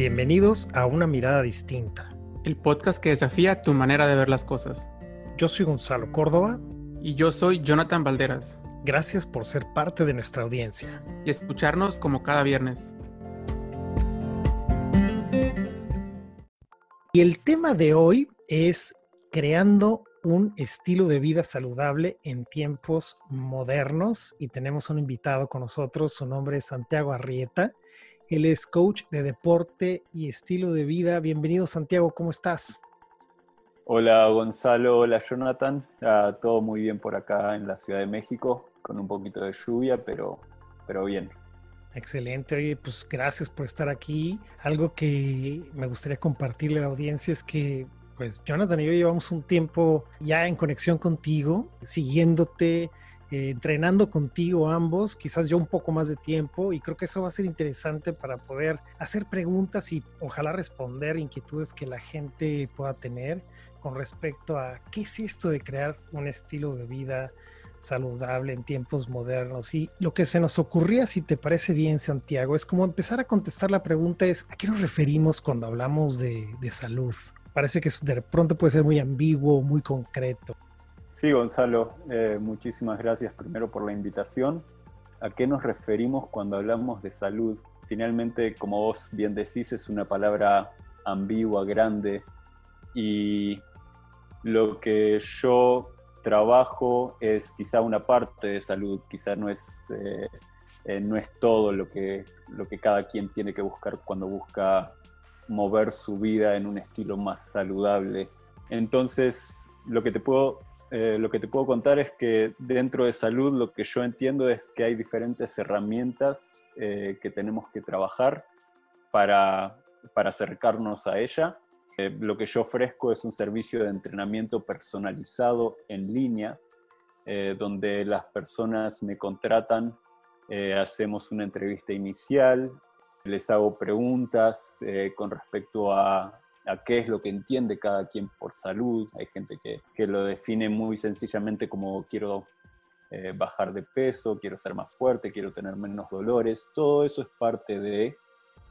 Bienvenidos a Una Mirada Distinta. El podcast que desafía tu manera de ver las cosas. Yo soy Gonzalo Córdoba. Y yo soy Jonathan Valderas. Gracias por ser parte de nuestra audiencia. Y escucharnos como cada viernes. Y el tema de hoy es creando un estilo de vida saludable en tiempos modernos y tenemos un invitado con nosotros, su nombre es Santiago Arrieta, él es coach de deporte y estilo de vida. Bienvenido Santiago, ¿cómo estás? Hola Gonzalo, hola Jonathan, ah, todo muy bien por acá en la Ciudad de México, con un poquito de lluvia, pero, pero bien. Excelente, oye, pues gracias por estar aquí. Algo que me gustaría compartirle a la audiencia es que pues Jonathan y yo llevamos un tiempo ya en conexión contigo, siguiéndote, eh, entrenando contigo ambos, quizás yo un poco más de tiempo y creo que eso va a ser interesante para poder hacer preguntas y ojalá responder inquietudes que la gente pueda tener con respecto a qué es esto de crear un estilo de vida saludable en tiempos modernos. Y lo que se nos ocurría, si te parece bien, Santiago, es como empezar a contestar la pregunta es, ¿a qué nos referimos cuando hablamos de, de salud? parece que de pronto puede ser muy ambiguo, muy concreto. Sí, Gonzalo, eh, muchísimas gracias primero por la invitación. ¿A qué nos referimos cuando hablamos de salud? Finalmente, como vos bien decís, es una palabra ambigua, grande, y lo que yo trabajo es quizá una parte de salud, quizá no es, eh, eh, no es todo lo que, lo que cada quien tiene que buscar cuando busca mover su vida en un estilo más saludable. Entonces, lo que te puedo, eh, lo que te puedo contar es que dentro de salud lo que yo entiendo es que hay diferentes herramientas eh, que tenemos que trabajar para, para acercarnos a ella. Eh, lo que yo ofrezco es un servicio de entrenamiento personalizado en línea, donde las personas me contratan, hacemos una entrevista inicial, les hago preguntas eh, con respecto a, qué es lo que entiende cada quien por salud. Hay gente que, lo define muy sencillamente como quiero eh, bajar de peso, quiero ser más fuerte, quiero tener menos dolores. Todo eso es parte de,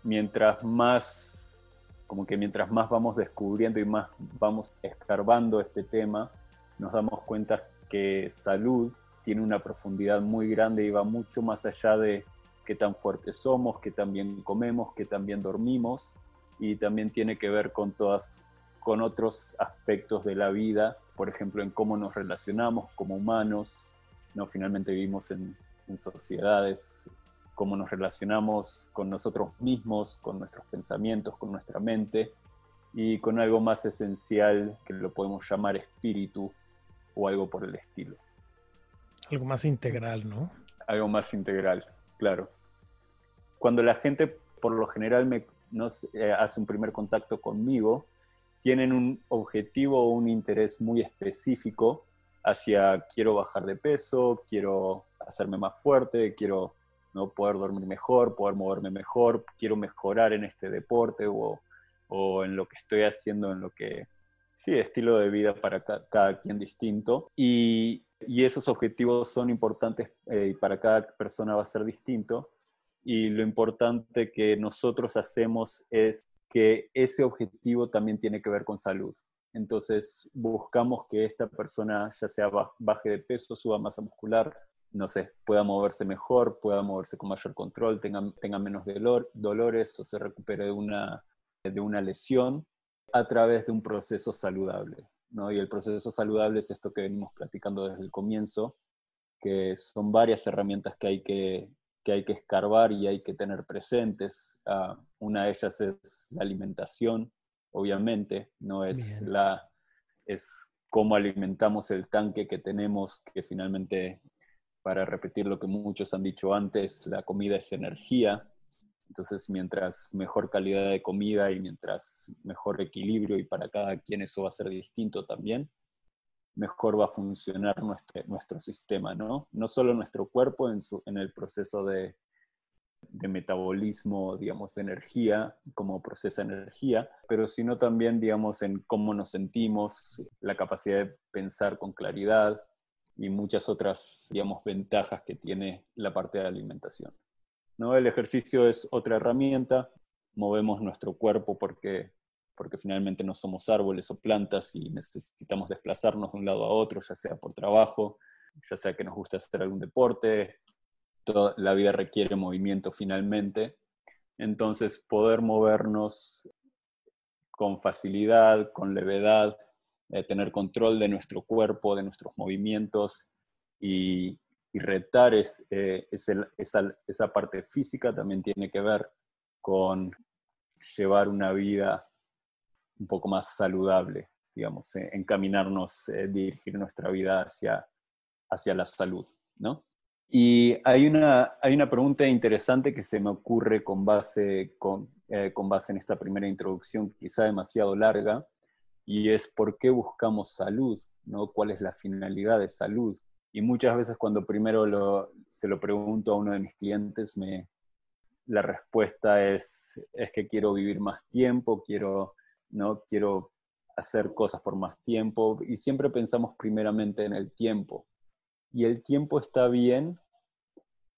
mientras más, como que mientras más vamos descubriendo y más vamos escarbando este tema, nos damos cuenta que salud tiene una profundidad muy grande y va mucho más allá de qué tan fuertes somos, qué tan bien comemos, qué tan bien dormimos y también tiene que ver con todas con otros aspectos de la vida, por ejemplo, en cómo nos relacionamos como humanos, no finalmente vivimos en, en sociedades, cómo nos relacionamos con nosotros mismos, con nuestros pensamientos, con nuestra mente y con algo más esencial que lo podemos llamar espíritu o algo por el estilo. Algo más integral, ¿no? Algo más integral, claro cuando la gente por lo general me, eh, hace un primer contacto conmigo, tienen un objetivo o un interés muy específico hacia quiero bajar de peso, quiero hacerme más fuerte, quiero ¿no? poder dormir mejor, poder moverme mejor, quiero mejorar en este deporte o, o en lo que estoy haciendo, en lo que, sí, estilo de vida para cada, quien distinto. Y, y, esos objetivos son importantes eh, y para cada persona va a ser distinto y lo importante que nosotros hacemos es que ese objetivo también tiene que ver con salud. Entonces buscamos que esta persona ya sea baje de peso, suba masa muscular, no sé, pueda moverse mejor, pueda moverse con mayor control, tenga, tenga menos dolor, dolores o se recupere de una, de una lesión a través de un proceso saludable. ¿no? Y el proceso saludable es esto que venimos platicando desde el comienzo, que son varias herramientas que hay que, que hay que escarbar y hay que tener presentes. Ah, una de ellas es la alimentación, obviamente, no es la es cómo alimentamos el tanque que tenemos, que finalmente, para repetir lo que muchos han dicho antes, la comida es energía. Entonces, mientras mejor calidad de comida y mientras mejor equilibrio, y para cada quien eso va a ser distinto también, mejor va a funcionar nuestro, nuestro sistema, ¿no? No solo nuestro cuerpo en, su, en el proceso de, de metabolismo, digamos, de energía, cómo procesa energía, pero sino también, digamos, en cómo nos sentimos, la capacidad de pensar con claridad y muchas otras, digamos, ventajas que tiene la parte de alimentación. ¿No? El ejercicio es otra herramienta movemos nuestro cuerpo porque, porque finalmente no somos árboles o plantas y necesitamos desplazarnos de un lado a otro, ya sea por trabajo, ya sea que nos gusta hacer algún deporte, toda la vida requiere movimiento finalmente. Entonces, poder movernos con facilidad, con levedad, eh, tener control de nuestro cuerpo, de nuestros movimientos y, retar es, eh, esa, esa parte física también tiene que ver con llevar una vida un poco más saludable, digamos, eh, encaminarnos, dirigir nuestra vida hacia, hacia la salud, ¿no? Y hay una, hay una pregunta interesante que se me ocurre con base, con, eh, con base en esta primera introducción, quizá demasiado larga, y es por qué buscamos salud, ¿no? ¿Cuál es la finalidad de salud? Y muchas veces cuando primero lo, se lo pregunto a uno de mis clientes, me, la respuesta es, es que quiero vivir más tiempo, quiero, ¿no? quiero hacer cosas por más tiempo, y siempre pensamos primeramente en el tiempo y el tiempo está bien,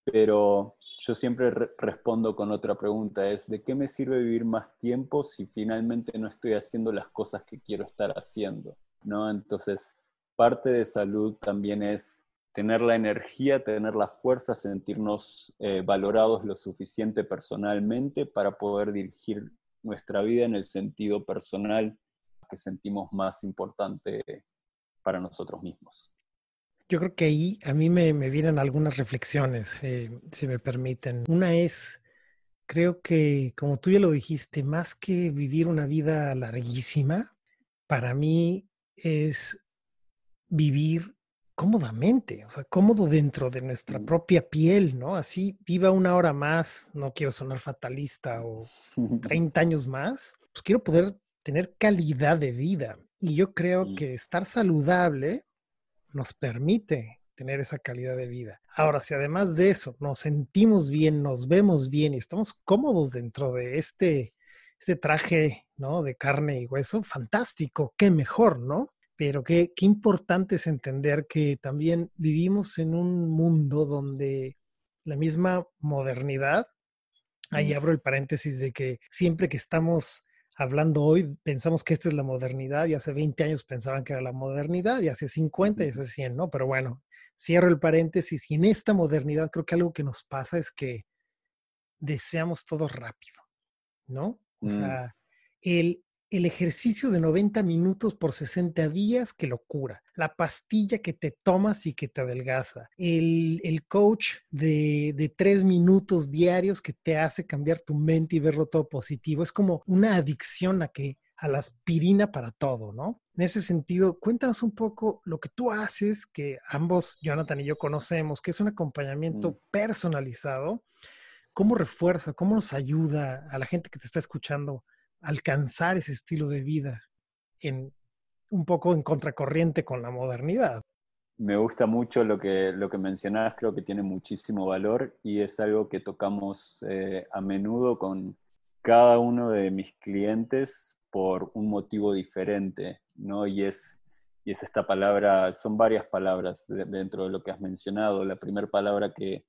pero yo siempre respondo con otra pregunta, es ¿de qué me sirve vivir más tiempo si finalmente no estoy haciendo las cosas que quiero estar haciendo? ¿no? Entonces, parte de salud también es tener la energía, tener la fuerza, sentirnos eh, valorados lo suficiente personalmente para poder dirigir nuestra vida en el sentido personal que sentimos más importante para nosotros mismos. Yo creo que ahí a mí me, vienen algunas reflexiones, eh, si me permiten. Una es, creo que, como tú ya lo dijiste, más que vivir una vida larguísima, para mí es vivir cómodamente, o sea, cómodo dentro de nuestra propia piel, ¿no? Así viva una hora más, no quiero sonar fatalista o 30 años más, pues quiero poder tener calidad de vida. Y yo creo que estar saludable nos permite tener esa calidad de vida. Ahora, si además de eso nos sentimos bien, nos vemos bien y estamos cómodos dentro de este, este traje, ¿no? De carne y hueso, fantástico, qué mejor, ¿no? Pero qué, qué importante es entender que también vivimos en un mundo donde la misma modernidad, ahí abro el paréntesis de que siempre que estamos hablando hoy, pensamos que esta es la modernidad y hace 20 años pensaban que era la modernidad y hace 50 y hace 100, ¿no? Pero bueno, cierro el paréntesis y en esta modernidad creo que algo que nos pasa es que deseamos todo rápido, ¿no? O mm. sea, el, el ejercicio de 90 minutos por 60 días, que locura. La pastilla que te tomas y que te adelgaza. El, coach de, de tres minutos diarios que te hace cambiar tu mente y verlo todo positivo. Es como una adicción a que a la aspirina para todo, ¿no? En ese sentido, cuéntanos un poco lo que tú haces, que ambos, Jonathan y yo conocemos, que es un acompañamiento mm. personalizado. ¿Cómo refuerza, cómo nos ayuda a la gente que te está escuchando alcanzar ese estilo de vida en un poco en contracorriente con la modernidad. Me gusta mucho lo que, lo que mencionabas, creo que tiene muchísimo valor y es algo que tocamos eh, a menudo con cada uno de mis clientes por un motivo diferente, ¿no? Y es, y es esta palabra, son varias palabras dentro de lo que has mencionado. La primera palabra que,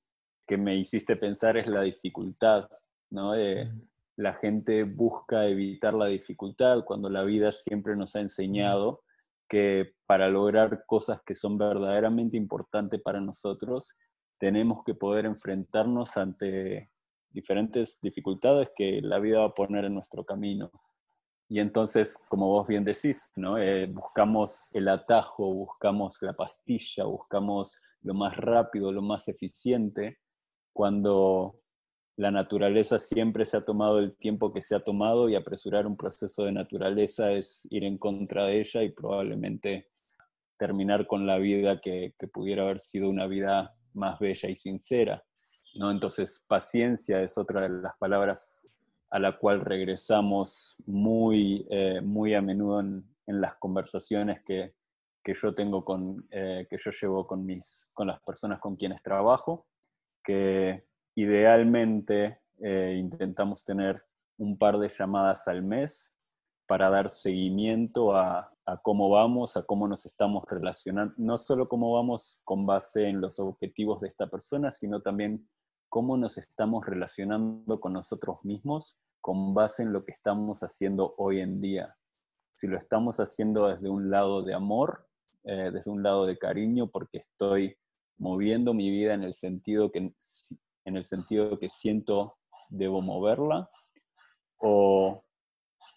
que, me hiciste pensar es la dificultad, ¿no? Eh, la gente busca evitar la dificultad cuando la vida siempre nos ha enseñado que para lograr cosas que son verdaderamente importantes para nosotros, tenemos que poder enfrentarnos ante diferentes dificultades que la vida va a poner en nuestro camino. Y entonces, como vos bien decís, ¿no? Eh, buscamos el atajo, buscamos la pastilla, buscamos lo más rápido, lo más eficiente, cuando la naturaleza siempre se ha tomado el tiempo que se ha tomado y apresurar un proceso de naturaleza es ir en contra de ella y probablemente terminar con la vida que, pudiera haber sido una vida más bella y sincera. ¿no? Entonces, paciencia es otra de las palabras a la cual regresamos muy, eh, muy a menudo en, las conversaciones que, yo tengo con, eh, que yo llevo con, mis, con las personas con quienes trabajo, que Idealmente eh, intentamos tener un par de llamadas al mes para dar seguimiento a, cómo vamos, a cómo nos estamos relacionando, no solo cómo vamos con base en los objetivos de esta persona, sino también cómo nos estamos relacionando con nosotros mismos con base en lo que estamos haciendo hoy en día. Si lo estamos haciendo desde un lado de amor, eh, desde un lado de cariño, porque estoy moviendo mi vida en el sentido que, en el sentido que siento debo moverla, o,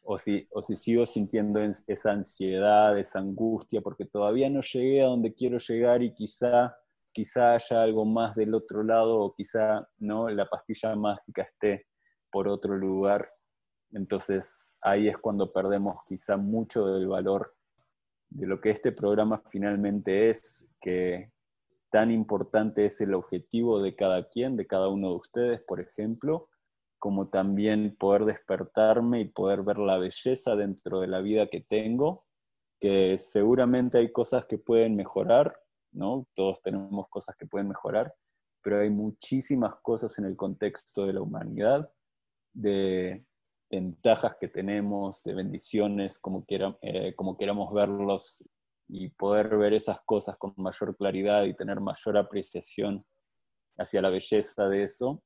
o, si, o si sigo sintiendo esa ansiedad, esa angustia, porque todavía no llegué a donde quiero llegar y quizá, quizá haya algo más del otro lado, o quizá ¿no? la pastilla mágica esté por otro lugar. Entonces ahí es cuando perdemos quizá mucho del valor de lo que este programa finalmente es, que tan importante es el objetivo de cada quien, de cada uno de ustedes, por ejemplo, como también poder despertarme y poder ver la belleza dentro de la vida que tengo, que seguramente hay cosas que pueden mejorar, ¿no? Todos tenemos cosas que pueden mejorar, pero hay muchísimas cosas en el contexto de la humanidad, de ventajas que tenemos, de bendiciones, como, eh, como queramos verlos, y poder ver esas cosas con mayor claridad y tener mayor apreciación hacia la belleza de eso,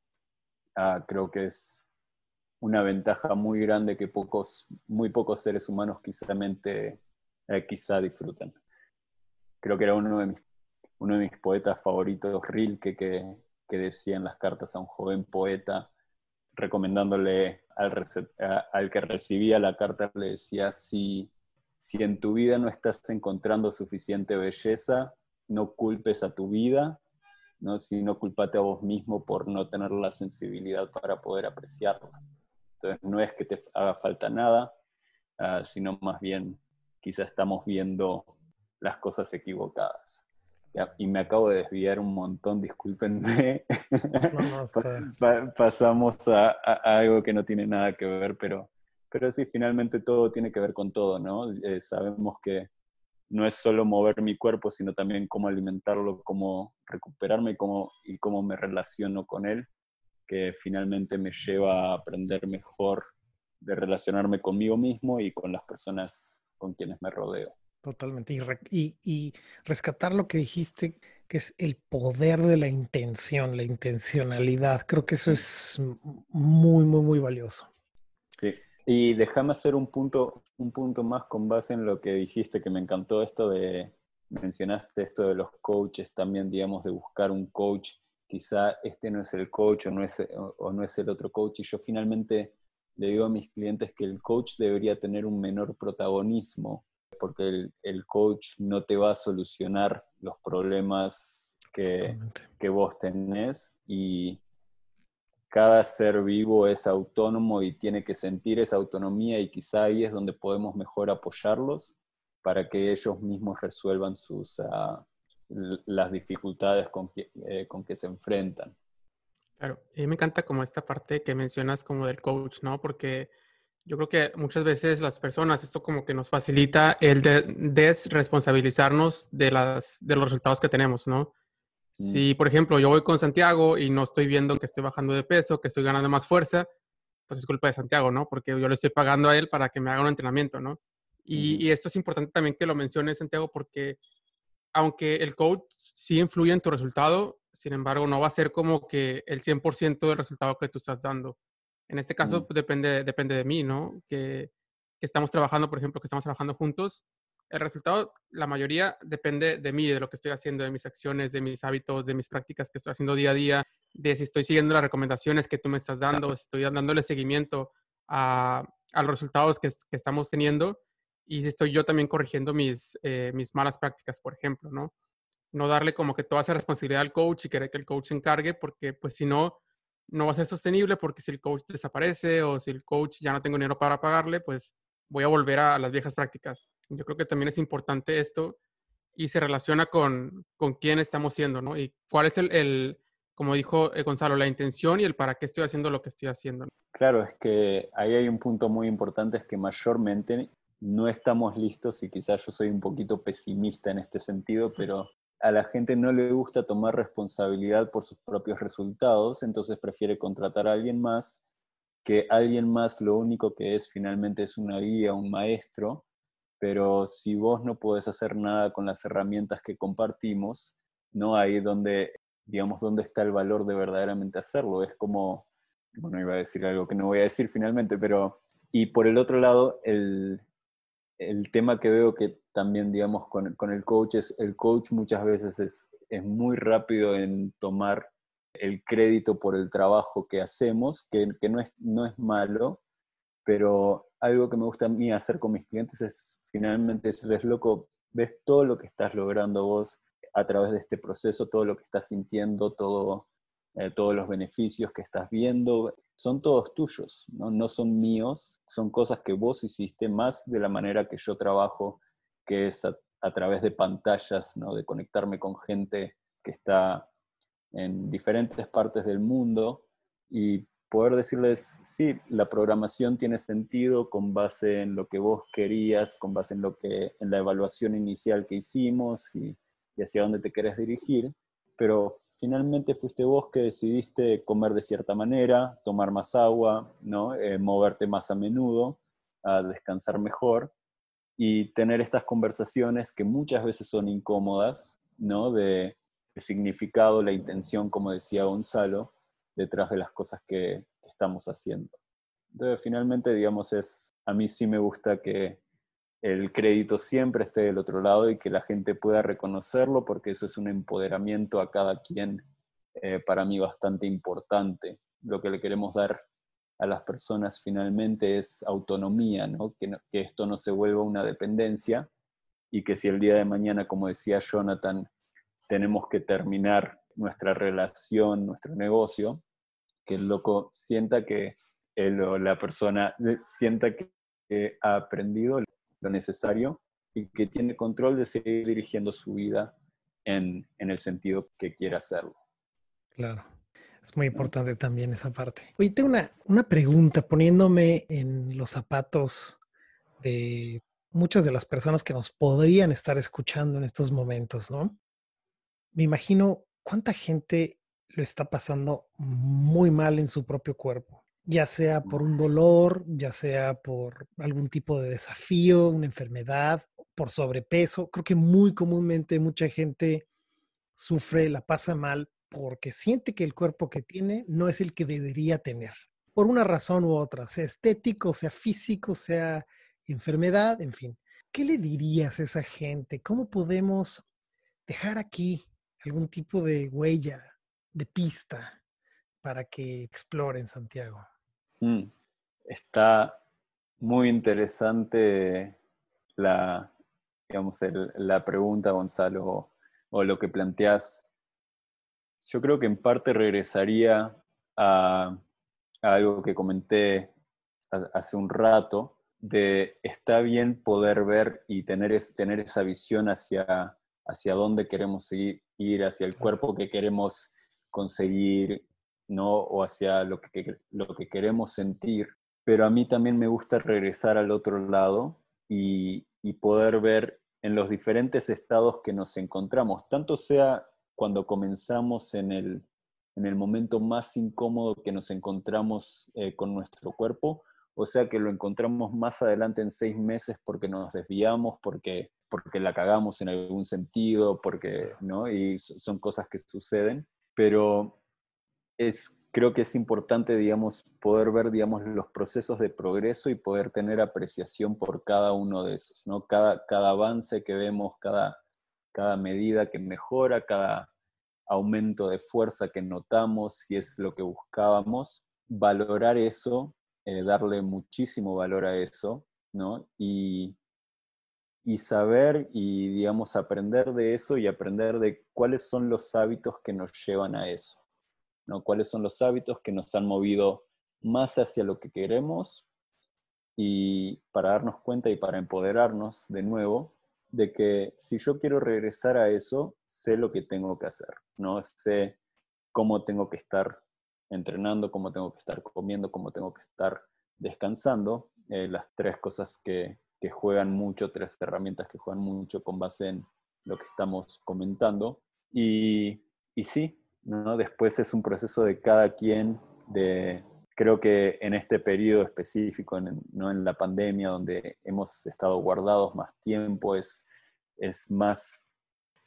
ah, creo que es una ventaja muy grande que pocos, muy pocos seres humanos quizá, eh, quizá disfrutan. Creo que era uno de mis, uno de mis poetas favoritos, Rilke, que, que decía en las cartas a un joven poeta, recomendándole al, que recibía la carta, le decía, si si en tu vida no estás encontrando suficiente belleza, no culpes a tu vida, ¿no? sino culpate a vos mismo por no tener la sensibilidad para poder apreciarla. Entonces, no es que te haga falta nada, ah, sino más bien quizá estamos viendo las cosas equivocadas. y me acabo de desviar un montón, discúlpenme. pasamos a, algo que no tiene nada que ver, pero pero sí, finalmente todo tiene que ver con todo, ¿no? Eh, sabemos que no es solo mover mi cuerpo, sino también cómo alimentarlo, cómo recuperarme y cómo, y cómo me relaciono con él, que finalmente me lleva a aprender mejor de relacionarme conmigo mismo y con las personas con quienes me rodeo. Totalmente. Y, y, rescatar lo que dijiste, que es el poder de la intención, la intencionalidad. Creo que eso es muy, muy, muy valioso. Sí. Y déjame hacer un punto, un punto más con base en lo que dijiste, que me encantó esto de, mencionaste esto de los coaches también, digamos, de buscar un coach. Quizá este no es el coach o no es, o no es el otro coach. Y yo finalmente le digo a mis clientes que el coach debería tener un menor protagonismo, porque el, el coach no te va a solucionar los problemas que, que vos tenés y cada ser vivo es autónomo y tiene que sentir esa autonomía y quizá ahí es donde podemos mejor apoyarlos para que ellos mismos resuelvan sus, ah, las dificultades con que, eh, con que se enfrentan. Claro, y me encanta como esta parte que mencionas como del coach, ¿no? Porque yo creo que muchas veces las personas, esto como que nos facilita el de desresponsabilizarnos de, las, de los resultados que tenemos, ¿no? Mm. Si, por ejemplo, yo voy con Santiago y no estoy viendo que estoy bajando de peso, que estoy ganando más fuerza, pues es culpa de Santiago, ¿no? Porque yo le estoy pagando a él para que me haga un entrenamiento, ¿no? Y, esto es importante también que lo menciones, Santiago, porque aunque el coach sí influye en tu resultado, sin embargo, no va a ser como que el 100% del resultado que tú estás dando. En este caso, pues, depende, depende de mí, ¿no? Que, que estamos trabajando, por ejemplo, que estamos trabajando juntos, el resultado, la mayoría depende de mí, de lo que estoy haciendo, de mis acciones, de mis hábitos, de mis prácticas que estoy haciendo día a día, de si estoy siguiendo las recomendaciones que tú me estás dando, si estoy dándole seguimiento a, los resultados que, estamos teniendo y si estoy yo también corrigiendo mis, eh, mis malas prácticas, por ejemplo, ¿no? No darle como que toda esa responsabilidad al coach y querer que el coach se encargue, porque pues si no, no va a ser sostenible, porque si el coach desaparece o si el coach ya no tengo dinero para pagarle, pues voy a volver a las viejas prácticas. Yo creo que también es importante esto y se relaciona con, con quién estamos siendo, ¿no? Y cuál es el, el como dijo eh, Gonzalo, la intención y el para qué estoy haciendo lo que estoy haciendo. Claro, es que ahí hay un punto muy importante, es que mayormente no estamos listos y quizás yo soy un poquito pesimista en este sentido, pero a la gente no le gusta tomar responsabilidad por sus propios resultados, entonces prefiere contratar a alguien más, que alguien más lo único que es finalmente es una guía, un maestro, pero si vos no podés hacer nada con las herramientas que compartimos, no hay donde, digamos, dónde está el valor de verdaderamente hacerlo. Es como bueno, iba a decir algo que no voy a decir finalmente, pero, y por el otro lado, el, el tema que veo que también, digamos, con, con, el coach es, el coach muchas veces es, es muy rápido en tomar el crédito por el trabajo que hacemos, que, que no, es, no es malo, pero algo que me gusta a mí hacer con mis clientes es finalmente decirles, loco, ves todo lo que estás logrando vos a través de este proceso, todo lo que estás sintiendo, todo, eh, todos los beneficios que estás viendo, son todos tuyos, ¿no? no son míos, son cosas que vos hiciste más de la manera que yo trabajo, que es a, a través de pantallas, ¿no? de conectarme con gente que está en diferentes partes del mundo y poder decirles, sí, la programación tiene sentido con base en lo que vos querías, con base en, lo que, en la evaluación inicial que hicimos y, hacia dónde te querés dirigir, pero finalmente fuiste vos que decidiste comer de cierta manera, tomar más agua, ¿no? Eh, moverte más a menudo, descansar mejor y tener estas conversaciones que muchas veces son incómodas, ¿no? De, significado, la intención, como decía Gonzalo, detrás de las cosas que, estamos haciendo. Entonces, finalmente, digamos, es, a mí sí me gusta que el crédito siempre esté del otro lado y que la gente pueda reconocerlo, porque eso es un empoderamiento a cada quien, eh, para mí bastante importante. Lo que le queremos dar a las personas finalmente es autonomía, ¿no? Que, que esto no se vuelva una dependencia y que si el día de mañana, como decía Jonathan, tenemos que terminar nuestra relación, nuestro negocio, que el loco sienta que él o la persona sienta que, ha aprendido lo necesario y que tiene control de seguir dirigiendo su vida en, en el sentido que quiera hacerlo. Claro. Es muy importante también esa parte. Oye, tengo una, una pregunta poniéndome en los zapatos de muchas de las personas que nos podrían estar escuchando en estos momentos, ¿no? me imagino cuánta gente lo está pasando muy mal en su propio cuerpo, ya sea por un dolor, ya sea por algún tipo de desafío, una enfermedad, por sobrepeso. Creo que muy comúnmente mucha gente sufre, la pasa mal porque siente que el cuerpo que tiene no es el que debería tener, por una razón u otra, sea estético, sea físico, sea enfermedad, en fin. ¿Qué le dirías a esa gente? ¿Cómo podemos dejar aquí algún tipo de huella, de pista para que exploren Santiago? Mm, está muy interesante la, digamos, la pregunta, Gonzalo, o, lo que planteas. Yo creo que en parte regresaría a, algo que comenté hace un rato, de está bien poder ver y tener, tener esa visión hacia, hacia dónde queremos ir hacia el cuerpo que queremos conseguir, ¿no? O hacia lo que, lo que queremos sentir. Pero a mí también me gusta regresar al otro lado y, y poder ver en los diferentes estados que nos encontramos, tanto sea cuando comenzamos en el, en el momento más incómodo que nos encontramos eh, con nuestro cuerpo, o sea que lo encontramos más adelante en seis meses porque nos desviamos, porque porque la cagamos en algún sentido, porque, ¿no? Y son cosas que suceden, pero es, creo que es importante, digamos, poder ver, digamos, los procesos de progreso y poder tener apreciación por cada uno de esos, ¿no? Cada, cada avance que vemos, cada, cada medida que mejora, cada aumento de fuerza que notamos, si es lo que buscábamos, valorar eso, eh, darle muchísimo valor a eso, ¿no? Y, y saber y, digamos, aprender de eso y aprender de cuáles son los hábitos que nos llevan a eso, ¿no? Cuáles son los hábitos que nos han movido más hacia lo que queremos y para darnos cuenta y para empoderarnos de nuevo de que si yo quiero regresar a eso, sé lo que tengo que hacer, ¿no? Sé cómo tengo que estar entrenando, cómo tengo que estar comiendo, cómo tengo que estar descansando, eh, las tres cosas que, que juegan mucho, tres herramientas que juegan mucho con base en lo que estamos comentando. Y, y sí, ¿no? después es un proceso de cada quien, de, creo que en este periodo específico, en, ¿no? en la pandemia, donde hemos estado guardados más tiempo, es, es más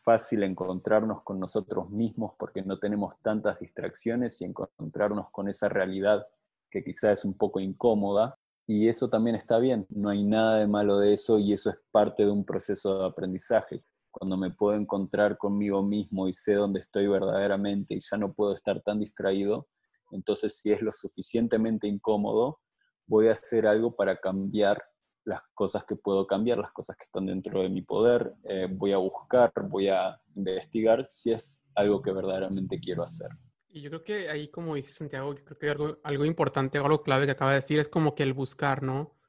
fácil encontrarnos con nosotros mismos porque no tenemos tantas distracciones y encontrarnos con esa realidad que quizá es un poco incómoda. Y eso también está bien, no hay nada de malo de eso y eso es parte de un proceso de aprendizaje. Cuando me puedo encontrar conmigo mismo y sé dónde estoy verdaderamente y ya no puedo estar tan distraído, entonces si es lo suficientemente incómodo, voy a hacer algo para cambiar las cosas que puedo cambiar, las cosas que están dentro de mi poder, eh, voy a buscar, voy a investigar si es algo que verdaderamente quiero hacer. Y yo creo que ahí, como dice Santiago, yo creo que algo, algo importante, algo clave que acaba de decir es como que el buscar, ¿no?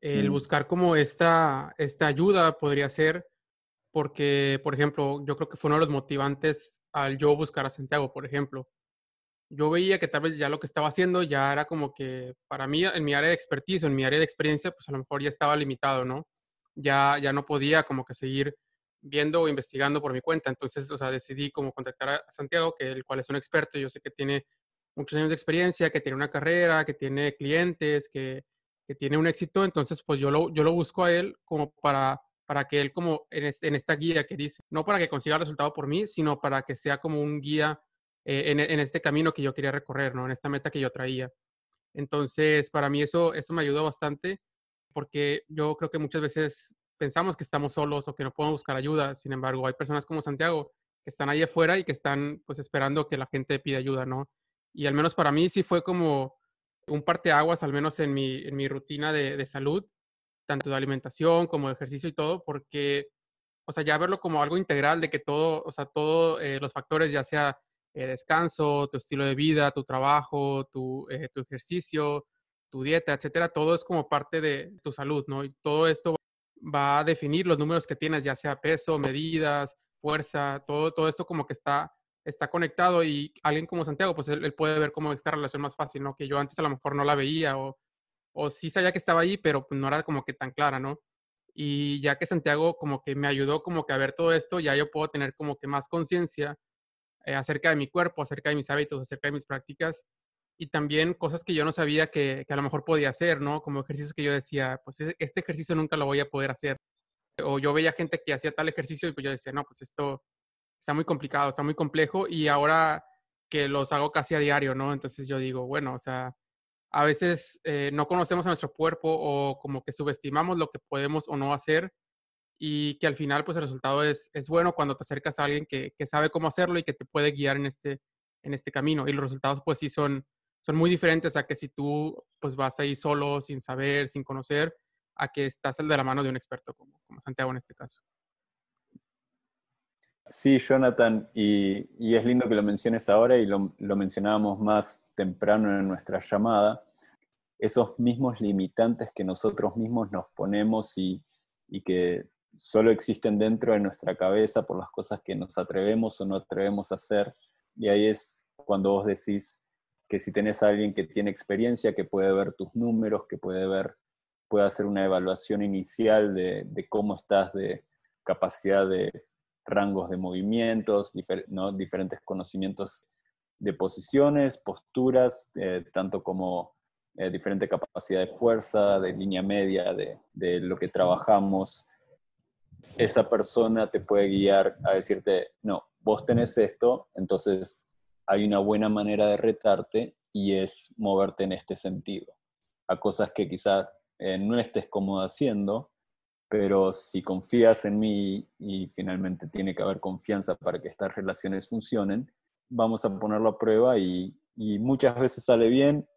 El mm. buscar como esta, esta ayuda podría ser porque, por ejemplo, yo creo que fue uno de los motivantes al yo buscar a Santiago, por ejemplo yo veía que tal vez ya lo que estaba haciendo ya era como que para mí, en mi área de expertise en mi área de experiencia, pues a lo mejor ya estaba limitado, ¿no? Ya, ya no podía como que seguir viendo o investigando por mi cuenta. Entonces, o sea, decidí como contactar a Santiago, que el cual es un experto. Yo sé que tiene muchos años de experiencia, que tiene una carrera, que tiene clientes, que, que tiene un éxito. Entonces, pues yo lo, yo lo busco a él como para, para que él como en, en esta guía que dice, no para que consiga el resultado por mí, sino para que sea como un guía eh, en, este camino que yo quería recorrer, ¿no? En esta meta que yo traía. Entonces, para mí eso, eso me ayudó bastante porque yo creo que muchas veces pensamos que estamos solos o que no podemos buscar ayuda. Sin embargo, hay personas como Santiago que están ahí afuera y que están pues esperando que la gente pida ayuda, ¿no? Y al menos para mí sí fue como un parteaguas, al menos en mi, en mi rutina de, de salud, tanto de alimentación como de ejercicio y todo, porque, o sea, ya verlo como algo integral de que todo, o sea, todos eh, los factores, ya sea eh, descanso, tu estilo de vida, tu trabajo, tu, eh, tu ejercicio, tu dieta, etcétera, todo es como parte de tu salud, ¿no? Y todo esto va a definir los números que tienes, ya sea peso, medidas, fuerza, todo, todo esto como que está, está conectado y alguien como Santiago, pues él, puede ver como esta relación más fácil, ¿no? Que yo antes a lo mejor no la veía o, o sí sabía que estaba ahí, pero pues no era como que tan clara, ¿no? Y ya que Santiago como que me ayudó como que a ver todo esto, ya yo puedo tener como que más conciencia eh, acerca de mi cuerpo, acerca de mis hábitos, acerca de mis prácticas y también cosas que yo no sabía que, que, a lo mejor podía hacer, ¿no? Como ejercicios que yo decía, pues este ejercicio nunca lo voy a poder hacer. O yo veía gente que hacía tal ejercicio y pues yo decía, no, pues esto está muy complicado, está muy complejo y ahora que los hago casi a diario, ¿no? Entonces yo digo, bueno, o sea, a veces eh, no conocemos a nuestro cuerpo o como que subestimamos lo que podemos o no hacer y que al final pues el resultado es, es bueno cuando te acercas a alguien que, que, sabe cómo hacerlo y que te puede guiar en este, en este camino. Y los resultados pues sí son, son muy diferentes a que si tú pues vas ahí solo, sin saber, sin conocer, a que estás de la mano de un experto como, como Santiago en este caso. Sí, Jonathan, y, y, es lindo que lo menciones ahora y lo, lo mencionábamos más temprano en nuestra llamada, esos mismos limitantes que nosotros mismos nos ponemos y, y que solo existen dentro de nuestra cabeza por las cosas que nos atrevemos o no atrevemos a hacer. Y ahí es cuando vos decís que si tenés a alguien que tiene experiencia, que puede ver tus números, que puede ver, puede hacer una evaluación inicial de, cómo estás de capacidad de rangos de movimientos, diferentes conocimientos de posiciones, posturas, eh, tanto como eh, diferente capacidad de fuerza, de línea media, de, de lo que trabajamos, esa persona te puede guiar a decirte, no, vos tenés esto, entonces hay una buena manera de retarte y es moverte en este sentido, a cosas que quizás eh, no estés cómodo haciendo, pero si confías en mí y finalmente tiene que haber confianza para que estas relaciones funcionen, vamos a ponerlo a prueba y muchas veces sale bien,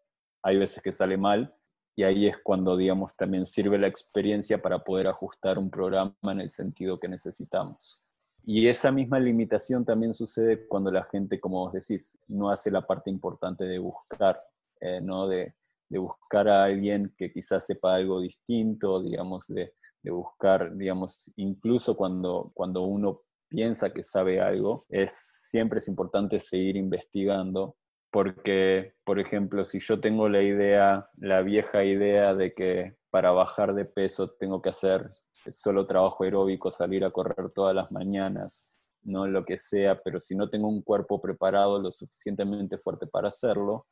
hay veces que sale mal, y ahí es cuando, digamos, también sirve la experiencia para poder ajustar un programa en el sentido que necesitamos. Y esa misma limitación también sucede cuando la gente, como vos decís, no hace la parte importante de buscar, eh, ¿no? De, buscar a alguien que quizás sepa algo distinto, digamos, de, de buscar, digamos, incluso cuando, cuando uno piensa que sabe algo, es, siempre es importante seguir investigando porque, por ejemplo, si yo tengo la idea, la vieja idea de que para bajar de peso tengo que hacer solo trabajo aeróbico, salir a correr todas las mañanas, no lo que sea, pero si no tengo un cuerpo preparado lo suficientemente fuerte para hacerlo,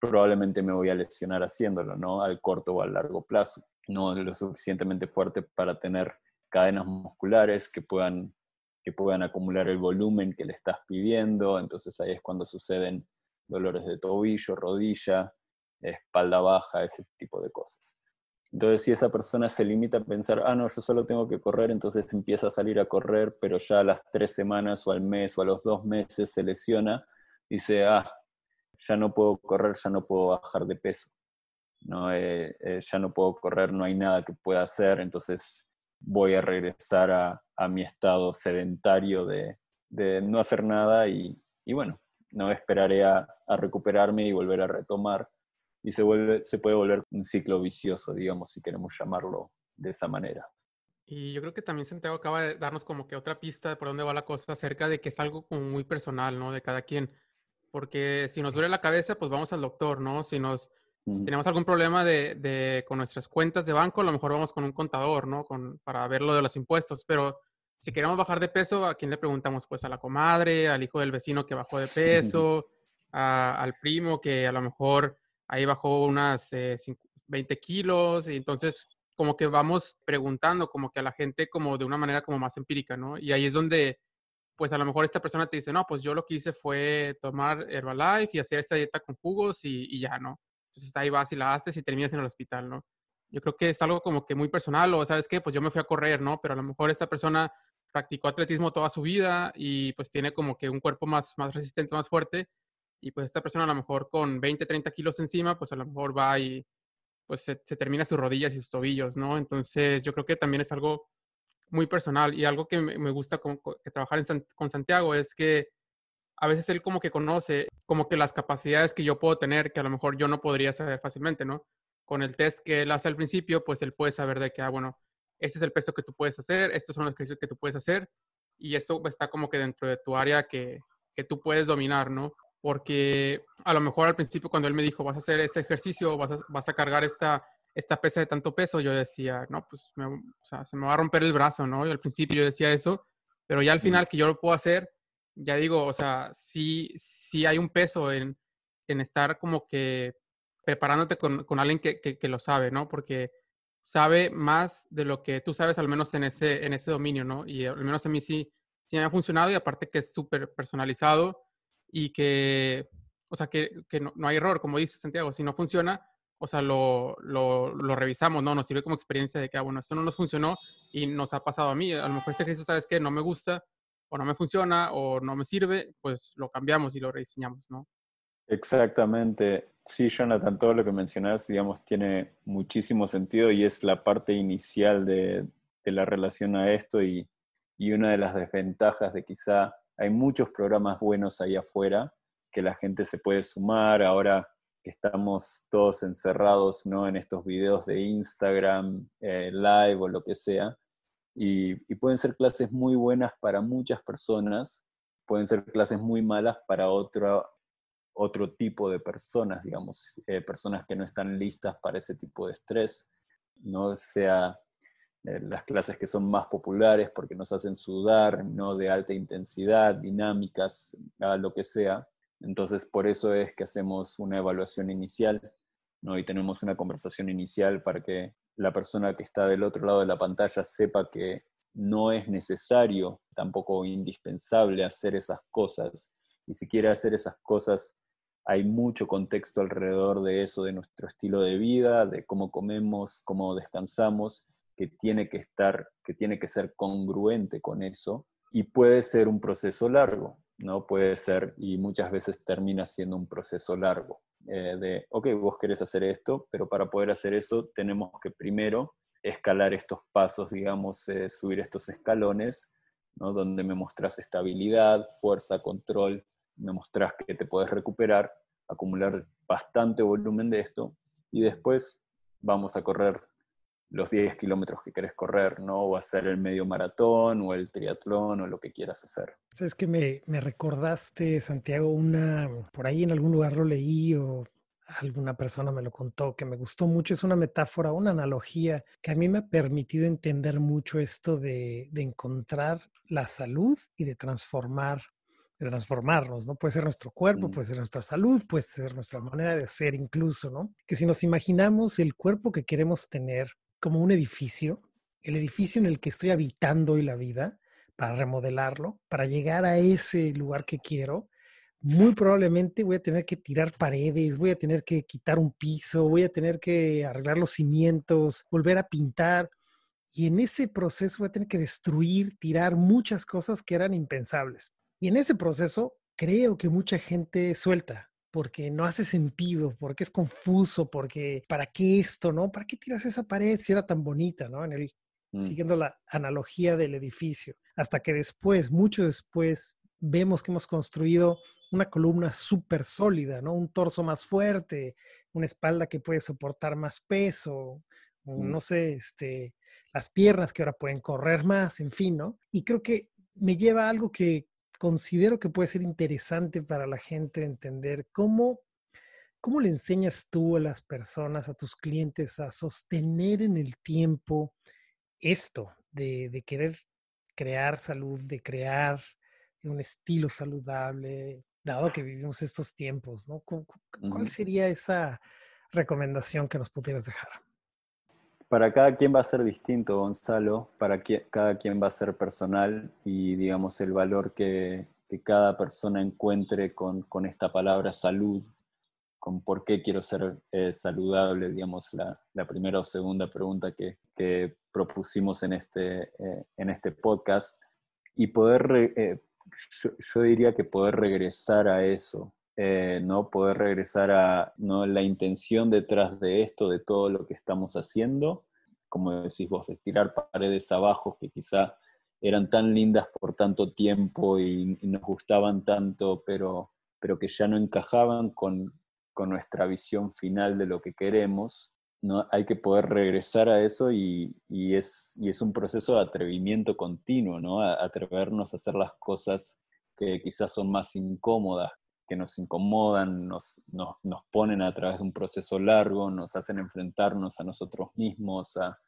probablemente me voy a lesionar haciéndolo, ¿no? Al corto o al largo plazo. No lo suficientemente fuerte para tener cadenas musculares que puedan que puedan acumular el volumen que le estás pidiendo, entonces ahí es cuando suceden dolores de tobillo, rodilla, espalda baja, ese tipo de cosas. Entonces, si esa persona se limita a pensar, ah, no, yo solo tengo que correr, entonces empieza a salir a correr, pero ya a las tres semanas o al mes o a los dos meses se lesiona, dice, ah, ya no puedo correr, ya no puedo bajar de peso, no, eh, eh, ya no puedo correr, no hay nada que pueda hacer, entonces voy a regresar a, mi estado sedentario de, no hacer nada y, bueno, no esperaré a, a recuperarme y volver a retomar y se, vuelve, se puede volver un ciclo vicioso, digamos, si queremos llamarlo de esa manera. Y yo creo que también Santiago acaba de darnos como que otra pista de por dónde va la cosa acerca de que es algo como muy personal, ¿no? De cada quien. Porque si nos duele la cabeza, pues vamos al doctor, ¿no? Si nos tenemos algún problema de, de, con nuestras cuentas de banco, a lo mejor vamos con un contador, ¿no? Con, para ver lo de los impuestos. Pero si queremos bajar de peso, ¿a quién le preguntamos? Pues a la comadre, al hijo del vecino que bajó de peso, al primo que a lo mejor ahí bajó unas 20 eh, kilos y entonces como que vamos preguntando como que a la gente como de una manera como más empírica, ¿no? Y ahí es donde pues a lo mejor esta persona te dice, no, pues yo lo que hice fue tomar Herbalife y hacer esta dieta con jugos y, ya, ¿no? Entonces ahí vas y la haces y terminas en el hospital, ¿no? Yo creo que es algo como que muy personal o, ¿sabes qué? Pues yo me fui a correr, ¿no? Pero a lo mejor esta persona practicó atletismo toda su vida y pues tiene como que un cuerpo más, más resistente, más fuerte y pues esta persona a lo mejor con 20, 30 kilos encima, pues a lo mejor va y pues se, termina sus rodillas y sus tobillos, ¿no? Entonces yo creo que también es algo muy personal y algo que me, gusta con, trabajar con Santiago es que a veces él como que conoce como que las capacidades que yo puedo tener que a lo mejor yo no podría saber fácilmente, ¿no? Con el test que él hace al principio, pues él puede saber de que, ah, bueno, este es el peso que tú puedes hacer, estos son los ejercicios que tú puedes hacer y esto está como que dentro de tu área que, que tú puedes dominar, ¿no? Porque a lo mejor al principio cuando él me dijo, vas a hacer ese ejercicio, vas a, vas a cargar esta, esta pesa de tanto peso, yo decía, no, pues o sea, se me va a romper el brazo, ¿no? Y al principio yo decía eso, pero ya al final que yo lo puedo hacer, ya digo, o sea, sí, sí hay un peso en, en estar como que preparándote con, con alguien que, que, que, lo sabe, ¿no? Porque sabe más de lo que tú sabes, al menos en ese, en ese dominio, ¿no? Y al menos a mí sí, sí me ha funcionado y aparte que es súper personalizado y que, o sea, que, que no, no, hay error, como dice Santiago, si no funciona, o sea, lo, lo, lo, revisamos, ¿no? Nos sirve como experiencia de que, ah, bueno, esto no nos funcionó y nos ha pasado a mí. A lo mejor este ejercicio, ¿sabes qué? No me gusta o no me funciona o no me sirve, pues lo cambiamos y lo rediseñamos, ¿no? Exactamente. Sí, Jonathan, todo lo que mencionas, digamos, tiene muchísimo sentido y es la parte inicial de, de la relación a esto y, y una de las desventajas de quizá hay muchos programas buenos ahí afuera que la gente se puede sumar. Ahora que estamos todos encerrados ¿no? en estos videos de Instagram, eh, live o lo que sea. Y, pueden ser clases muy buenas para muchas personas, pueden ser clases muy malas para otro, otro tipo de personas, digamos, eh, personas que no están listas para ese tipo de estrés, no sea las clases que son más populares porque nos hacen sudar, no de alta intensidad, dinámicas, lo que sea. Entonces, por eso es que hacemos una evaluación inicial ¿no? y tenemos una conversación inicial para que la persona que está del otro lado de la pantalla sepa que no es necesario, tampoco indispensable hacer esas cosas. Y si quiere hacer esas cosas, hay mucho contexto alrededor de eso, de nuestro estilo de vida, de cómo comemos, cómo descansamos, que tiene que estar, que tiene que ser congruente con eso y puede ser un proceso largo, ¿no? Puede ser, y muchas veces termina siendo un proceso largo, eh, de, ok, vos querés hacer esto, pero para poder hacer eso tenemos que primero escalar estos pasos, digamos, eh, subir estos escalones, ¿no? Donde me mostrás estabilidad, fuerza, control, me mostrás que te puedes recuperar, acumular bastante volumen de esto, y después vamos a correr los 10 kilómetros que querés correr, ¿no? O hacer el medio maratón o el triatlón o lo que quieras hacer. Es que me, me recordaste, Santiago, una, por ahí en algún lugar lo leí o alguna persona me lo contó que me gustó mucho, es una metáfora, una analogía que a mí me ha permitido entender mucho esto de, de encontrar la salud y de transformar de transformarnos, ¿no? Puede ser nuestro cuerpo, puede ser nuestra salud, puede ser nuestra manera de ser incluso, ¿no? Que si nos imaginamos el cuerpo que queremos tener como un edificio, el edificio en el que estoy habitando hoy la vida, para remodelarlo, para llegar a ese lugar que quiero, muy probablemente voy a tener que tirar paredes, voy a tener que quitar un piso, voy a tener que arreglar los cimientos, volver a pintar. Y en ese proceso voy a tener que destruir, tirar muchas cosas que eran impensables. Y en ese proceso creo que mucha gente suelta, porque no hace sentido, porque es confuso, porque ¿para qué esto, no? ¿Para qué tiras esa pared si era tan bonita, no? En el, mm. Siguiendo la analogía del edificio, hasta que después, mucho después, vemos que hemos construido una columna súper sólida, ¿no? Un torso más fuerte, una espalda que puede soportar más peso, mm. no sé, este, las piernas que ahora pueden correr más, en fin, ¿no? Y creo que me lleva a algo que considero que puede ser interesante para la gente entender cómo, cómo le enseñas tú a las personas, a tus clientes, a sostener en el tiempo esto de, de querer crear salud, de crear un estilo saludable, dado que vivimos estos tiempos, ¿no? ¿Cuál sería esa recomendación que nos pudieras dejar? Para cada quien va a ser distinto, Gonzalo, para cada quien va a ser personal y digamos el valor que, cada persona encuentre con, esta palabra salud, con por qué quiero ser eh, saludable, digamos, la, primera o segunda pregunta que, propusimos en este, eh, en este podcast, y poder eh, yo, diría que poder regresar a eso, eh, ¿no? Poder regresar a ¿no? la intención detrás de esto, de todo lo que estamos haciendo, como decís vos, estirar paredes abajo que quizá eran tan lindas por tanto tiempo y, nos gustaban tanto, pero, pero que ya no encajaban con, con nuestra visión final de lo que queremos ¿no? hay que poder regresar a eso y, es, es, un proceso de atrevimiento continuo, ¿no? atrevernos a hacer las cosas que quizás son más incómodas, que nos incomodan, nos, nos, ponen a través de un proceso largo, nos hacen enfrentarnos a nosotros mismos, a,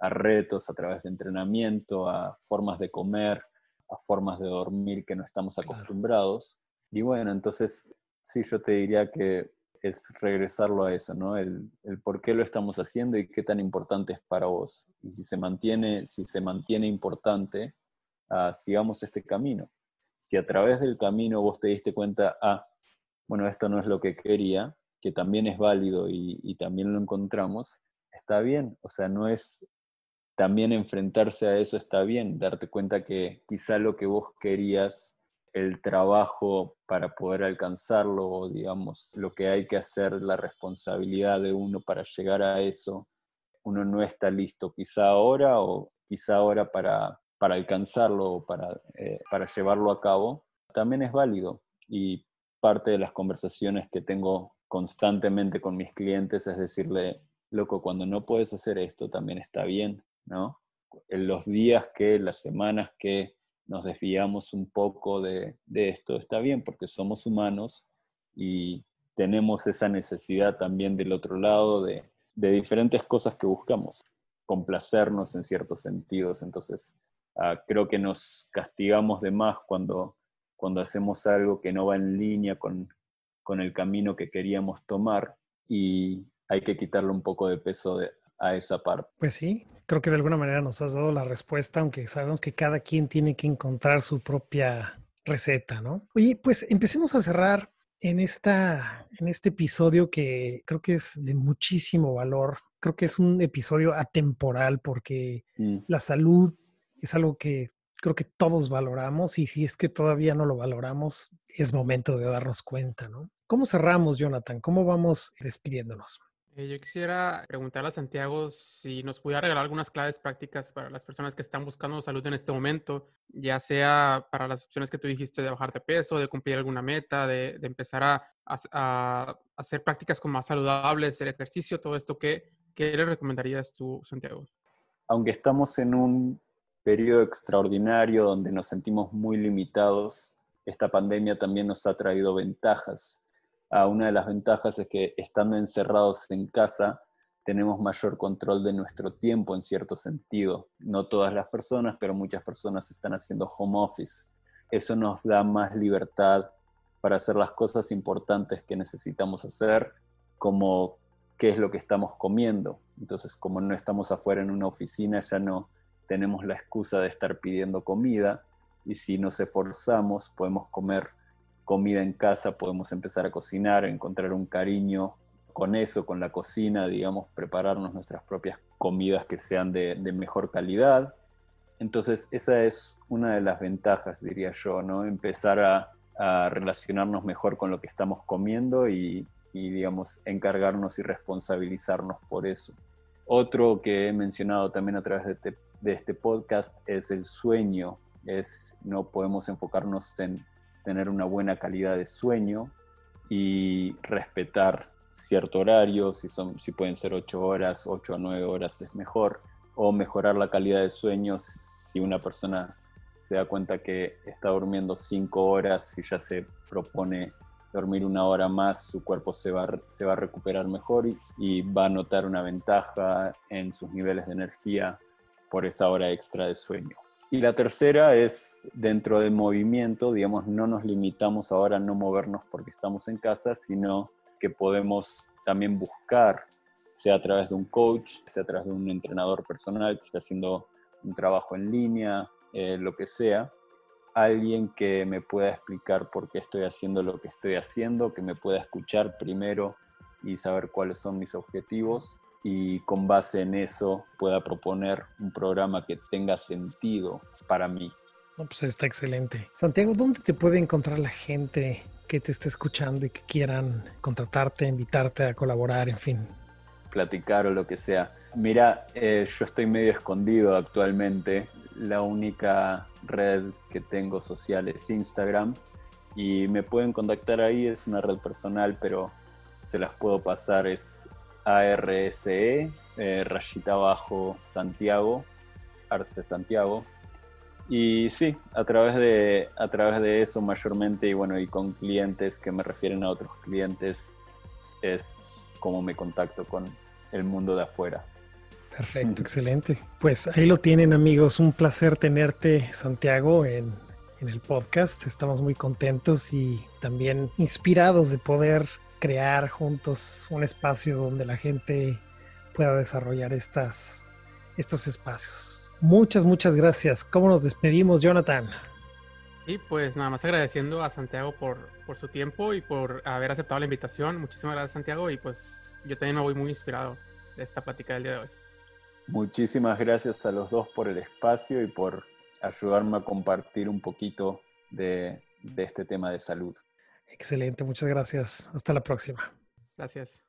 retos a través de entrenamiento, a formas de comer, a formas de dormir que no estamos acostumbrados. Y bueno, entonces sí, yo te diría que es regresarlo a eso, ¿no? El, por qué lo estamos haciendo y qué tan importante es para vos. Y si se mantiene, si se mantiene importante, ah, sigamos este camino. Si a través del camino vos te diste cuenta, ah, bueno, esto no es lo que quería, que también es válido y, también lo encontramos, está bien. O sea, no es también enfrentarse a eso está bien, darte cuenta que quizá lo que vos querías el trabajo para poder alcanzarlo, digamos, lo que hay que hacer, la responsabilidad de uno para llegar a eso, uno no está listo quizá ahora o quizá ahora para, para alcanzarlo o para, eh, para llevarlo a cabo, también es válido. Y parte de las conversaciones que tengo constantemente con mis clientes es decirle, loco, cuando no puedes hacer esto también está bien, ¿no? En los días que, las semanas que nos desviamos un poco de, esto. Está bien porque somos humanos y tenemos esa necesidad también del otro lado de, diferentes cosas que buscamos, complacernos en ciertos sentidos. Entonces, ah, creo que nos castigamos de más cuando, cuando hacemos algo que no va en línea con, con el camino que queríamos tomar y hay que quitarle un poco de peso de, a esa parte. Pues sí, creo que de alguna manera nos has dado la respuesta, aunque sabemos que cada quien tiene que encontrar su propia receta, ¿no? Oye, pues empecemos a cerrar en, esta, en este episodio que creo que es de muchísimo valor. Creo que es un episodio atemporal porque mm. la salud es algo que creo que todos valoramos y si es que todavía no lo valoramos, es momento de darnos cuenta, ¿no? ¿Cómo cerramos, Jonathan? ¿Cómo vamos despidiéndonos? Eh, yo quisiera preguntarle a Santiago si nos pudiera regalar algunas claves prácticas para las personas que están buscando salud en este momento, ya sea para las opciones que tú dijiste de bajar de peso, de cumplir alguna meta, de, empezar a, hacer prácticas con más saludables, el ejercicio, todo esto. ¿Qué, ¿Qué le recomendarías tú, Santiago? Aunque estamos en un periodo extraordinario donde nos sentimos muy limitados, esta pandemia también nos ha traído ventajas una de las ventajas es que estando encerrados en casa tenemos mayor control de nuestro tiempo en cierto sentido. No todas las personas, pero muchas personas están haciendo home office. Eso nos da más libertad para hacer las cosas importantes que necesitamos hacer, como qué es lo que estamos comiendo. Entonces, como no estamos afuera en una oficina, ya no tenemos la excusa de estar pidiendo comida, y si nos esforzamos podemos comer comida en casa, podemos empezar a cocinar, encontrar un cariño con eso, con la cocina, digamos, prepararnos nuestras propias comidas que sean de, mejor calidad. Entonces, esa es una de las ventajas, diría yo, ¿no? Empezar a, relacionarnos mejor con lo que estamos comiendo y, digamos, encargarnos y responsabilizarnos por eso. Otro que he mencionado también a través de, de este podcast es el sueño. Es, no podemos enfocarnos en tener una buena calidad de sueño y respetar cierto horario, si, son, si pueden ser 8 horas, 8 a 9 horas es mejor, o mejorar la calidad de sueño si una persona se da cuenta que está durmiendo 5 horas y ya se propone dormir una hora más, su cuerpo se va, se va a recuperar mejor y, y va a notar una ventaja en sus niveles de energía por esa hora extra de sueño. Y la tercera es dentro del movimiento, digamos, no nos limitamos ahora a no movernos porque estamos en casa, sino que podemos también buscar, sea a través de un coach, sea a través de un entrenador personal que está haciendo un trabajo en línea, eh, lo que sea, alguien que me pueda explicar por qué estoy haciendo lo que estoy haciendo, que me pueda escuchar primero y saber cuáles son mis objetivos y con base en eso pueda proponer un programa que tenga sentido para mí. pues está excelente. Santiago, ¿dónde te puede encontrar la gente que te esté escuchando y que quieran contratarte, invitarte a colaborar, en fin. Platicar o lo que sea. Mira, eh, yo estoy medio escondido actualmente. La única red que tengo social es Instagram y me pueden contactar ahí. Es una red personal, pero se las puedo pasar. Es ARSE, eh, rayita abajo Santiago, Arce Santiago. Y sí, a través de, a través de eso mayormente y bueno, y con clientes que me refieren a otros clientes, es como me contacto con el mundo de afuera. Perfecto, excelente. Pues ahí lo tienen amigos, un placer tenerte Santiago en, en el podcast. Estamos muy contentos y también inspirados de poder crear juntos un espacio donde la gente pueda desarrollar estas, estos espacios. Muchas, muchas gracias. ¿Cómo nos despedimos, Jonathan? Sí, pues nada más agradeciendo a Santiago por, por su tiempo y por haber aceptado la invitación. Muchísimas gracias, Santiago. Y pues yo también me voy muy inspirado de esta plática del día de hoy. Muchísimas gracias a los dos por el espacio y por ayudarme a compartir un poquito de, de este tema de salud. Excelente, muchas gracias. Hasta la próxima. Gracias.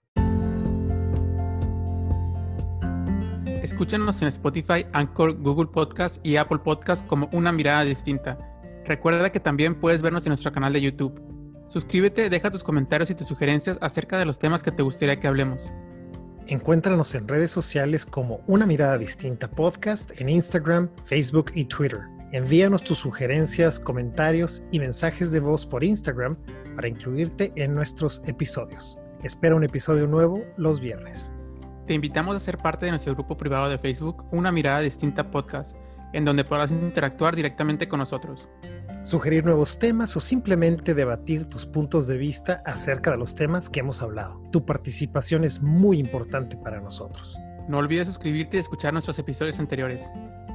Escúchanos en Spotify, Anchor, Google Podcast y Apple Podcast como una mirada distinta. Recuerda que también puedes vernos en nuestro canal de YouTube. Suscríbete, deja tus comentarios y tus sugerencias acerca de los temas que te gustaría que hablemos. Encuéntranos en redes sociales como Una Mirada Distinta Podcast en Instagram, Facebook y Twitter. Envíanos tus sugerencias, comentarios y mensajes de voz por Instagram para incluirte en nuestros episodios. Espera un episodio nuevo los viernes. Te invitamos a ser parte de nuestro grupo privado de Facebook, Una Mirada Distinta Podcast, en donde podrás interactuar directamente con nosotros. Sugerir nuevos temas o simplemente debatir tus puntos de vista acerca de los temas que hemos hablado. Tu participación es muy importante para nosotros. No olvides suscribirte y escuchar nuestros episodios anteriores.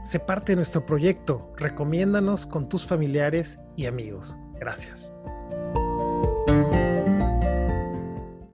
Sé parte de nuestro proyecto. Recomiéndanos con tus familiares y amigos. Gracias.